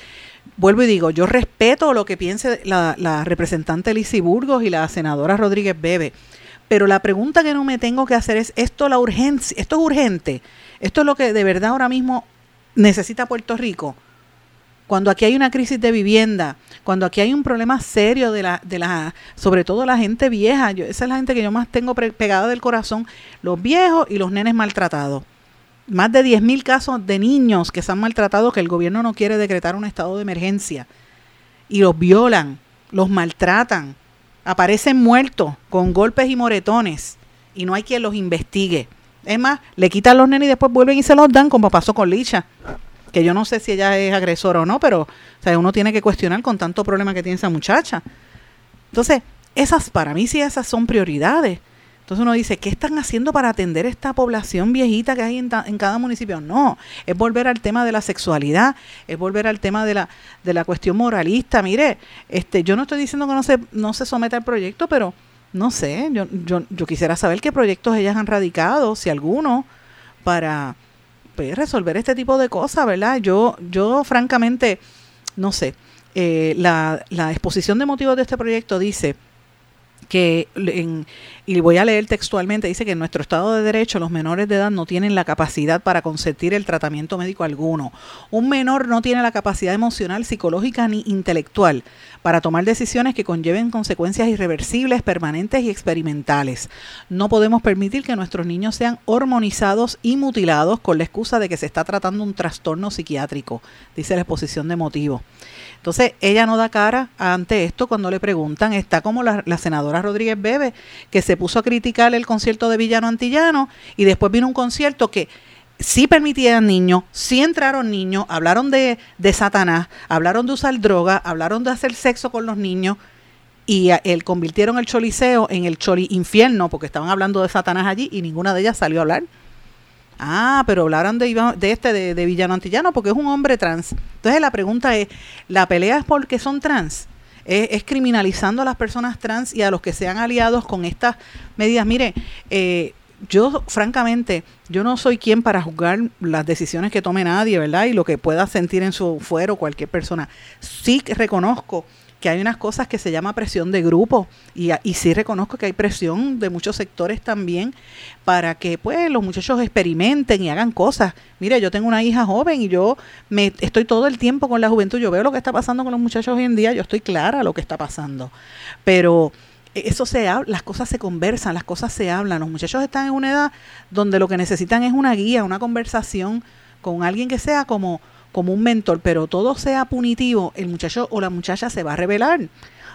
vuelvo y digo, yo respeto lo que piense la, representante Lizy Burgos y la senadora Rodríguez Bebe, pero la pregunta que no me tengo que hacer es, ¿esto, la urgencia, ¿esto es urgente? ¿Esto es lo que de verdad ahora mismo necesita Puerto Rico? Cuando aquí hay una crisis de vivienda, cuando aquí hay un problema serio de la, de la, sobre todo la gente vieja, yo, esa es la gente que yo más tengo pegada del corazón, los viejos y los nenes maltratados. Más de 10.000 casos de niños que se han maltratado que el gobierno no quiere decretar un estado de emergencia. Y los violan, los maltratan, aparecen muertos con golpes y moretones y no hay quien los investigue. Es más, le quitan los nenes y después vuelven y se los dan como pasó con Licha que yo no sé si ella es agresora o no, pero o sea, uno tiene que cuestionar con tanto problema que tiene esa muchacha. Entonces, esas para mí sí esas son prioridades. Entonces uno dice, ¿qué están haciendo para atender esta población viejita que hay en, cada municipio? No, es volver al tema de la sexualidad, es volver al tema de la, de la cuestión moralista. Mire, este, yo no estoy diciendo que no se, no se someta al proyecto, pero no sé, yo, yo, yo quisiera saber qué proyectos ellas han radicado, si alguno, para pues, resolver este tipo de cosas, ¿verdad? Yo, yo francamente, no sé, eh, la, la exposición de motivos de este proyecto dice que, en, y voy a leer textualmente, dice que en nuestro Estado de Derecho los menores de edad no tienen la capacidad para consentir el tratamiento médico alguno. Un menor no tiene la capacidad emocional, psicológica ni intelectual para tomar decisiones que conlleven consecuencias irreversibles, permanentes y experimentales. No podemos permitir que nuestros niños sean hormonizados y mutilados con la excusa de que se está tratando un trastorno psiquiátrico, dice la exposición de motivos. Entonces, ella no da cara ante esto cuando le preguntan, está como la, la, senadora Rodríguez Bebe, que se puso a criticar el concierto de Villano Antillano y después vino un concierto que sí permitían niños, sí entraron niños, hablaron de, de Satanás, hablaron de usar droga, hablaron de hacer sexo con los niños y él convirtieron el choliseo en el choli infierno porque estaban hablando de Satanás allí y ninguna de ellas salió a hablar. Ah, pero hablaron de, de este, de, Villano Antillano, porque es un hombre trans. Entonces la pregunta es, ¿la pelea es porque son trans? Es, criminalizando a las personas trans y a los que sean aliados con estas medidas. Mire, eh, yo francamente, yo no soy quien para juzgar las decisiones que tome nadie, ¿verdad? Y lo que pueda sentir en su fuero cualquier persona. Sí reconozco que hay unas cosas que se llama presión de grupo y, y sí reconozco que hay presión de muchos sectores también para que pues los muchachos experimenten y hagan cosas. Mire, yo tengo una hija joven y yo me estoy todo el tiempo con la juventud, yo veo lo que está pasando con los muchachos hoy en día, yo estoy clara lo que está pasando. Pero eso se las cosas se conversan, las cosas se hablan. Los muchachos están en una edad donde lo que necesitan es una guía, una conversación con alguien que sea como, como un mentor, pero todo sea punitivo, el muchacho o la muchacha se va a rebelar.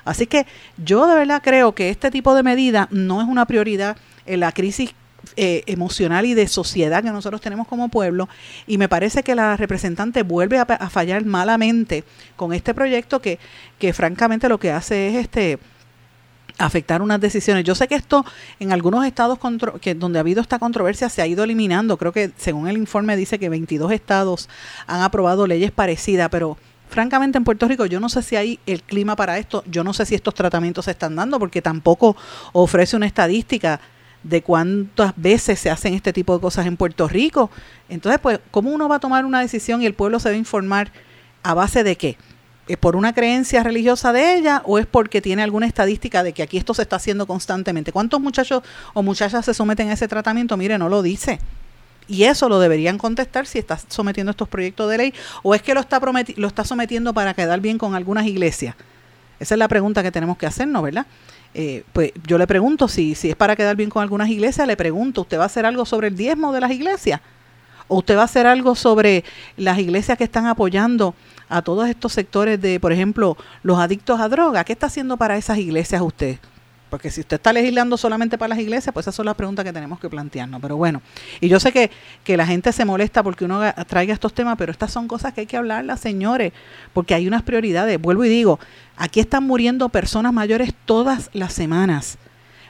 Así que yo de verdad creo que este tipo de medida no es una prioridad en la crisis eh, emocional y de sociedad que nosotros tenemos como pueblo y me parece que la representante vuelve a, a fallar malamente con este proyecto que, que francamente lo que hace es este afectar unas decisiones. Yo sé que esto en algunos estados que donde ha habido esta controversia se ha ido eliminando. Creo que según el informe dice que 22 estados han aprobado leyes parecidas, pero francamente en Puerto Rico yo no sé si hay el clima para esto. Yo no sé si estos tratamientos se están dando porque tampoco ofrece una estadística de cuántas veces se hacen este tipo de cosas en Puerto Rico. Entonces, pues, ¿cómo uno va a tomar una decisión y el pueblo se va a informar a base de qué? ¿Es por una creencia religiosa de ella o es porque tiene alguna estadística de que aquí esto se está haciendo constantemente? ¿Cuántos muchachos o muchachas se someten a ese tratamiento? Mire, no lo dice. Y eso lo deberían contestar si está sometiendo estos proyectos de ley o es que lo está, lo está sometiendo para quedar bien con algunas iglesias. Esa es la pregunta que tenemos que hacernos, ¿verdad? Eh, pues yo le pregunto, si, si es para quedar bien con algunas iglesias, le pregunto, ¿usted va a hacer algo sobre el diezmo de las iglesias? ¿O usted va a hacer algo sobre las iglesias que están apoyando a todos estos sectores de, por ejemplo, los adictos a droga. ¿Qué está haciendo para esas iglesias usted? Porque si usted está legislando solamente para las iglesias, pues esas son las preguntas que tenemos que plantearnos. Pero bueno, y yo sé que, que la gente se molesta porque uno traiga estos temas, pero estas son cosas que hay que hablarlas, señores, porque hay unas prioridades. Vuelvo y digo, aquí están muriendo personas mayores todas las semanas.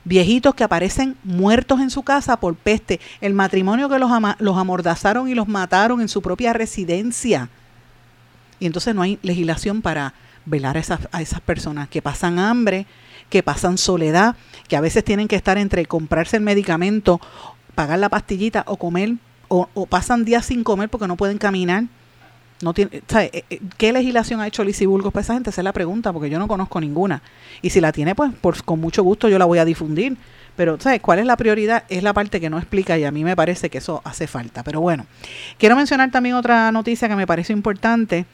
Viejitos que aparecen muertos en su casa por peste. El matrimonio que los, los amordazaron y los mataron en su propia residencia y entonces no hay legislación para velar a esas, a esas personas que pasan hambre, que pasan soledad, que a veces tienen que estar entre comprarse el medicamento, pagar la pastillita o comer, o, pasan días sin comer porque no pueden caminar. No tiene, eh, eh, ¿Qué legislación ha hecho Lizy Burgos para esa gente? Esa es la pregunta, porque yo no conozco ninguna. Y si la tiene, pues por, con mucho gusto yo la voy a difundir. Pero, ¿sabes cuál es la prioridad? Es la parte que no explica y a mí me parece que eso hace falta. Pero bueno, quiero mencionar también otra noticia que me parece importante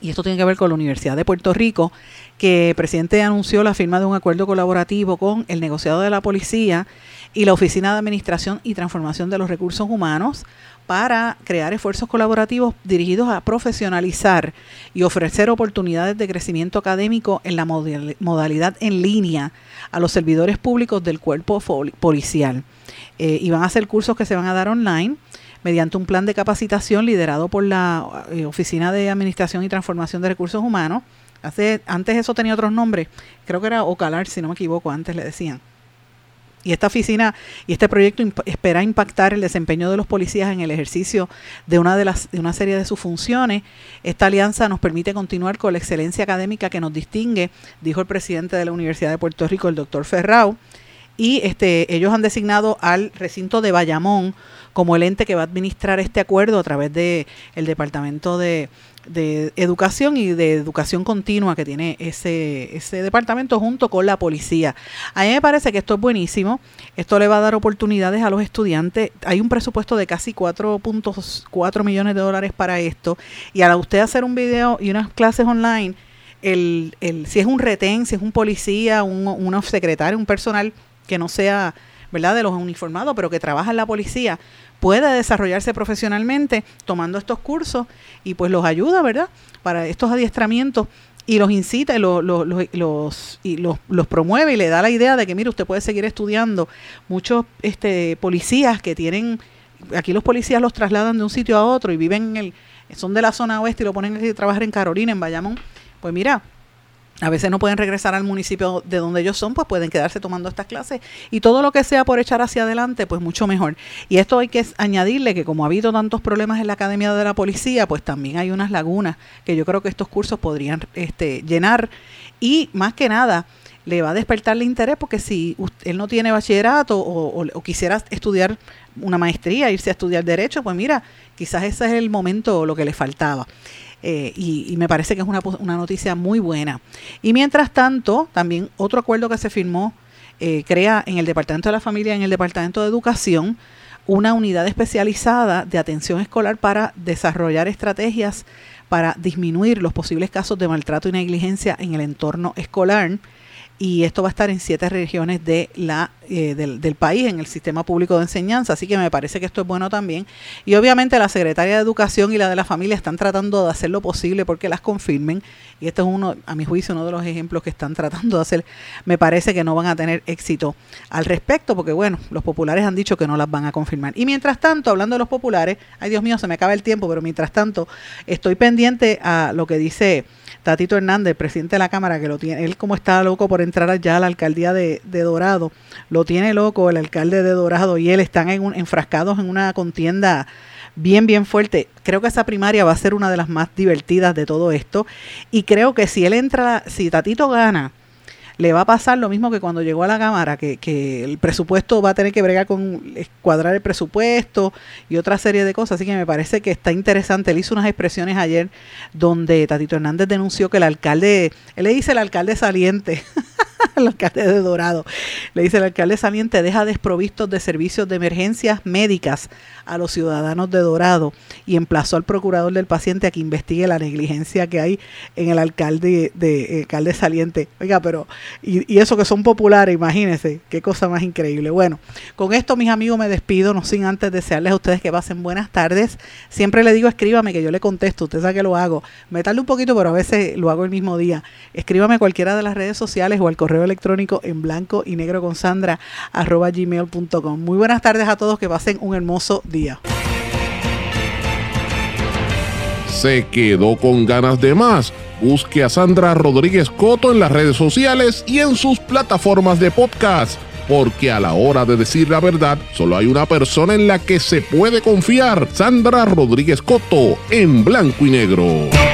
y esto tiene que ver con la Universidad de Puerto Rico, que el presidente anunció la firma de un acuerdo colaborativo con el negociado de la policía y la Oficina de Administración y Transformación de los Recursos Humanos para crear esfuerzos colaborativos dirigidos a profesionalizar y ofrecer oportunidades de crecimiento académico en la modalidad en línea a los servidores públicos del cuerpo policial. Eh, y van a ser cursos que se van a dar online mediante un plan de capacitación liderado por la eh, Oficina de Administración y Transformación de Recursos Humanos. Hace, antes eso tenía otros nombres, creo que era Ocalar, si no me equivoco, antes le decían. Y esta oficina y este proyecto espera impactar el desempeño de los policías en el ejercicio de una de las de una serie de sus funciones. Esta alianza nos permite continuar con la excelencia académica que nos distingue, dijo el presidente de la Universidad de Puerto Rico, el doctor Ferrao. Y este, ellos han designado al recinto de Bayamón como el ente que va a administrar este acuerdo a través de el Departamento de, Educación y de Educación Continua que tiene ese, ese departamento junto con la policía. A mí me parece que esto es buenísimo. Esto le va a dar oportunidades a los estudiantes. Hay un presupuesto de casi 4.4 millones de dólares para esto. Y a usted hacer un video y unas clases online, el, el, si es un retén, si es un policía, un, un secretario, un personal que no sea ¿verdad? de los uniformados, pero que trabaja en la policía, puede desarrollarse profesionalmente tomando estos cursos y pues los ayuda, ¿verdad? Para estos adiestramientos y los incita y los, los, los, y los, los, promueve y le da la idea de que, mire, usted puede seguir estudiando. Muchos este, policías que tienen, aquí los policías los trasladan de un sitio a otro y viven en el, son de la zona oeste y lo ponen a trabajar en Carolina, en Bayamón. Pues mira, a veces no pueden regresar al municipio de donde ellos son, pues pueden quedarse tomando estas clases y todo lo que sea por echar hacia adelante, pues mucho mejor. Y esto hay que añadirle que como ha habido tantos problemas en la Academia de la Policía, pues también hay unas lagunas que yo creo que estos cursos podrían este, llenar y más que nada le va a despertarle interés porque si él no tiene bachillerato o, o, quisiera estudiar una maestría, irse a estudiar derecho, pues mira, quizás ese es el momento lo que le faltaba. Eh, y, me parece que es una, una, noticia muy buena. Y mientras tanto, también otro acuerdo que se firmó eh, crea en el Departamento de la Familia, en el Departamento de Educación, una unidad especializada de atención escolar para desarrollar estrategias para disminuir los posibles casos de maltrato y negligencia en el entorno escolar y esto va a estar en siete regiones de la, eh, del, del, país en el sistema público de enseñanza, así que me parece que esto es bueno también. Y obviamente la Secretaría de Educación y la de la Familia están tratando de hacer lo posible porque las confirmen, y este es uno, a mi juicio, uno de los ejemplos que están tratando de hacer. Me parece que no van a tener éxito al respecto, porque bueno, los populares han dicho que no las van a confirmar. Y mientras tanto, hablando de los populares, ay Dios mío, se me acaba el tiempo, pero mientras tanto, estoy pendiente a lo que dice Tatito Hernández, presidente de la Cámara, que lo tiene, él como está loco por entrar ya a la alcaldía de, Dorado, lo tiene loco el alcalde de Dorado y él están en enfrascados en una contienda bien, bien fuerte. Creo que esa primaria va a ser una de las más divertidas de todo esto. Y creo que si él entra, si Tatito gana, le va a pasar lo mismo que cuando llegó a la Cámara, que, que el presupuesto va a tener que bregar con cuadrar el presupuesto y otra serie de cosas. Así que me parece que está interesante. Él hizo unas expresiones ayer donde Tatito Hernández denunció que el alcalde, él le dice el alcalde saliente. el alcalde de Dorado. Le dice el alcalde saliente, deja desprovistos de servicios de emergencias médicas a los ciudadanos de Dorado y emplazó al procurador del paciente a que investigue la negligencia que hay en el alcalde de alcalde saliente. Oiga, pero y, eso que son populares, imagínense, qué cosa más increíble. Bueno, con esto mis amigos me despido, no sin antes desearles a ustedes que pasen buenas tardes. Siempre le digo escríbame que yo le contesto, usted sabe que lo hago. Me tarde un poquito, pero a veces lo hago el mismo día. Escríbame cualquiera de las redes sociales o al correo electrónico en blanco y negro con Sandra arroba gmail.com. Muy buenas tardes a todos, que pasen un hermoso día. Se quedó con ganas de más. Busque a Sandra Rodríguez Coto en las redes sociales y en sus plataformas de podcast, porque a la hora de decir la verdad, solo hay una persona en la que se puede confiar, Sandra Rodríguez Coto, en blanco y negro.